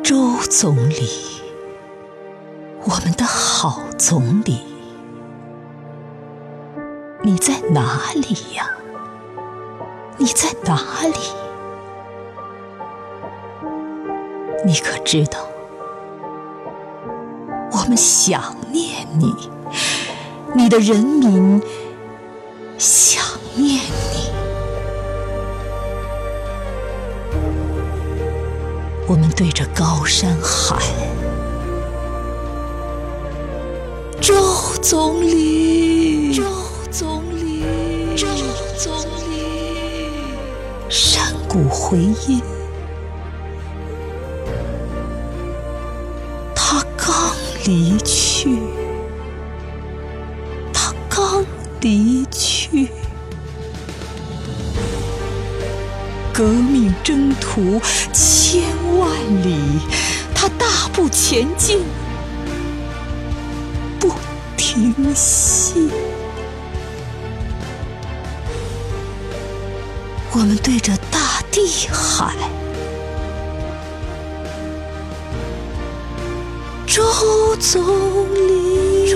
周总理，我们的好总理，你在哪里呀？你在哪里？你可知道，我们想念你，你的人民想念你。我们对着高山喊：“周总理，周总理，周总理。”山谷回音。他刚离去，他刚离征途千万里，他大步前进，不停息。我们对着大地喊：“周总理，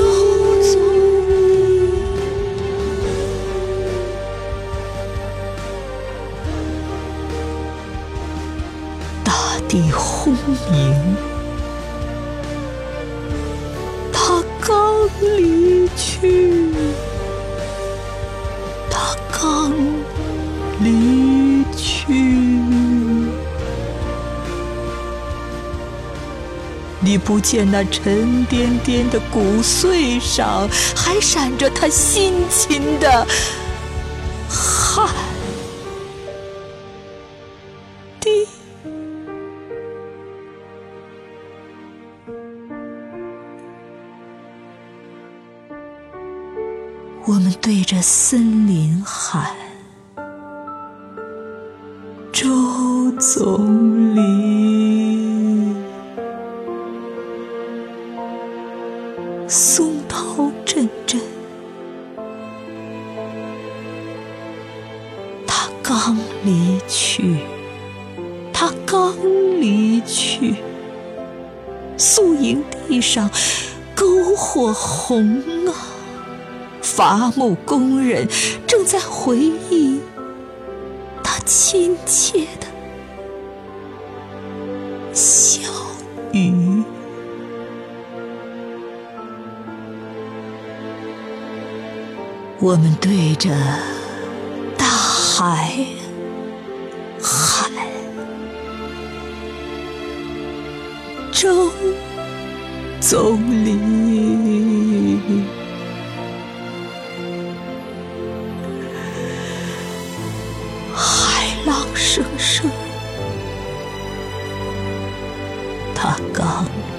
地轰鸣，他刚离去，他刚离去。你不见那沉甸甸的骨髓上，还闪着他辛勤的汗我们对着森林喊：“周总理。”松涛阵阵，他刚离去，他刚离去。宿营地上，篝火红啊！伐木工人正在回忆他亲切的小鱼。我们对着大海喊：“周总理。”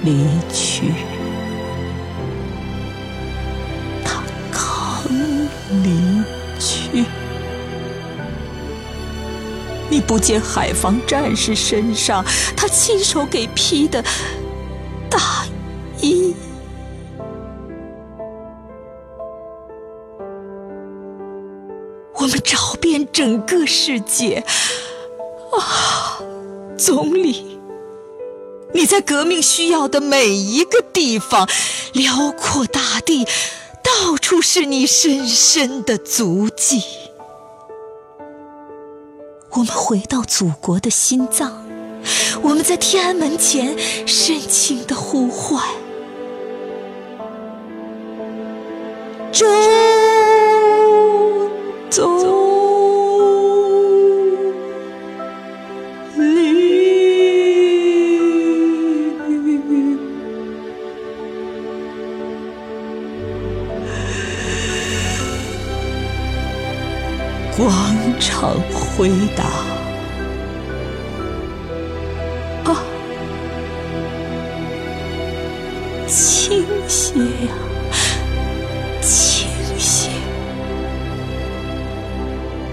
离去，他刚离去。你不见海防战士身上他亲手给披的大衣。我们找遍整个世界，啊，总理，你在革命需要的每一个地方，辽阔大地，到处是你深深的足迹。我们回到祖国的心脏，我们在天安门前深情的呼唤：周。总常回答：啊，倾斜呀，倾斜。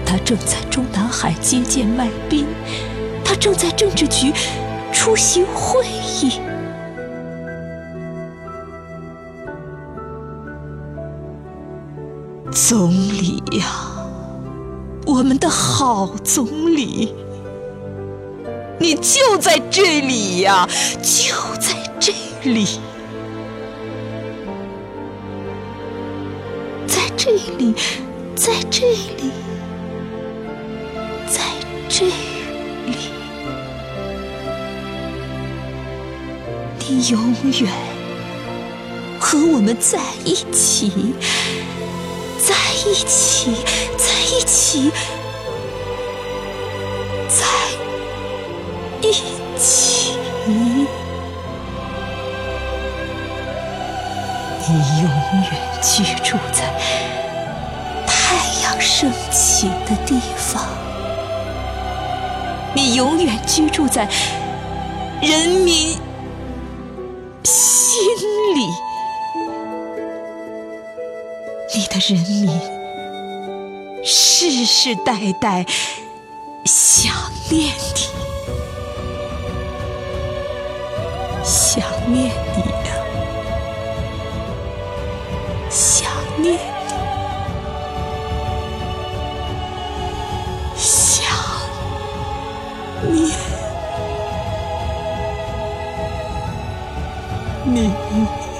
他正在中南海接见麦宾，他正在政治局出席会议。总理呀，我们的好总理，你就在这里呀，就在这里，在这里，在这里，在这里，你永远和我们在一起，在一起，在一起。在一起，你永远居住在太阳升起的地方，你永远居住在人民心里，你的人民世世代代想念你。想念你呀，想念你，想念你。